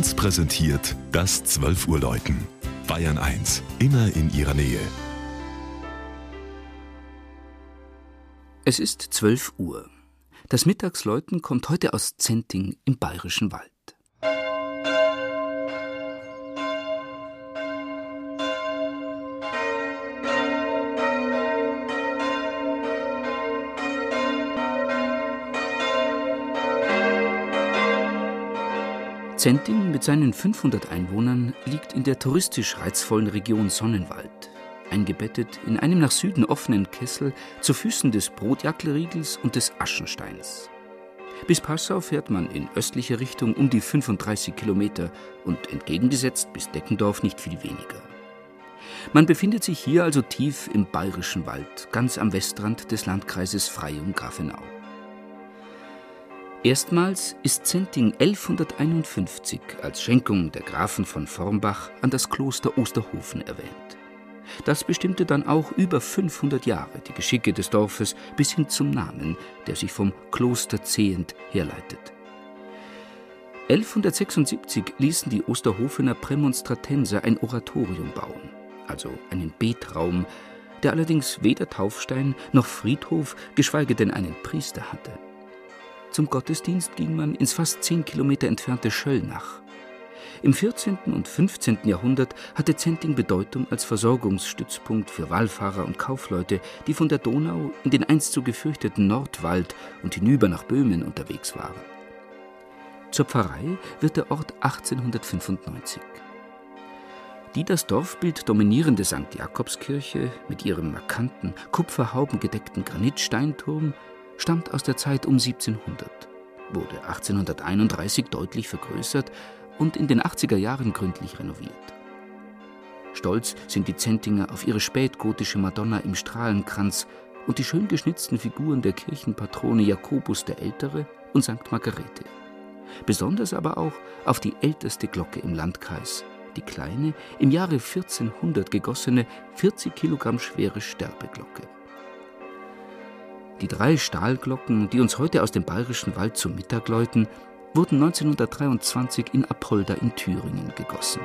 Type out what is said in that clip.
1 präsentiert das 12 Uhr Läuten. Bayern 1, immer in ihrer Nähe. Es ist 12 Uhr. Das Mittagsläuten kommt heute aus Zenting im Bayerischen Wald. Zenting mit seinen 500 Einwohnern liegt in der touristisch reizvollen Region Sonnenwald, eingebettet in einem nach Süden offenen Kessel zu Füßen des Brotjackelriegels und des Aschensteins. Bis Passau fährt man in östlicher Richtung um die 35 Kilometer und entgegengesetzt bis Deckendorf nicht viel weniger. Man befindet sich hier also tief im bayerischen Wald, ganz am Westrand des Landkreises Freyung-Grafenau. Erstmals ist Zenting 1151 als Schenkung der Grafen von Formbach an das Kloster Osterhofen erwähnt. Das bestimmte dann auch über 500 Jahre die Geschicke des Dorfes bis hin zum Namen, der sich vom Kloster Zehent herleitet. 1176 ließen die Osterhofener Prämonstratenser ein Oratorium bauen, also einen Betraum, der allerdings weder Taufstein noch Friedhof, geschweige denn einen Priester hatte. Zum Gottesdienst ging man ins fast zehn Kilometer entfernte Schöllnach. Im 14. und 15. Jahrhundert hatte Zenting Bedeutung als Versorgungsstützpunkt für Wallfahrer und Kaufleute, die von der Donau in den einst so gefürchteten Nordwald und hinüber nach Böhmen unterwegs waren. Zur Pfarrei wird der Ort 1895. Die das Dorfbild dominierende St. Jakobskirche mit ihrem markanten, kupferhaubengedeckten Granitsteinturm stammt aus der Zeit um 1700, wurde 1831 deutlich vergrößert und in den 80er Jahren gründlich renoviert. Stolz sind die Zentinger auf ihre spätgotische Madonna im Strahlenkranz und die schön geschnitzten Figuren der Kirchenpatrone Jakobus der Ältere und St. Margarete. Besonders aber auch auf die älteste Glocke im Landkreis, die kleine, im Jahre 1400 gegossene, 40 Kilogramm schwere Sterbeglocke. Die drei Stahlglocken, die uns heute aus dem bayerischen Wald zum Mittag läuten, wurden 1923 in Apolda in Thüringen gegossen.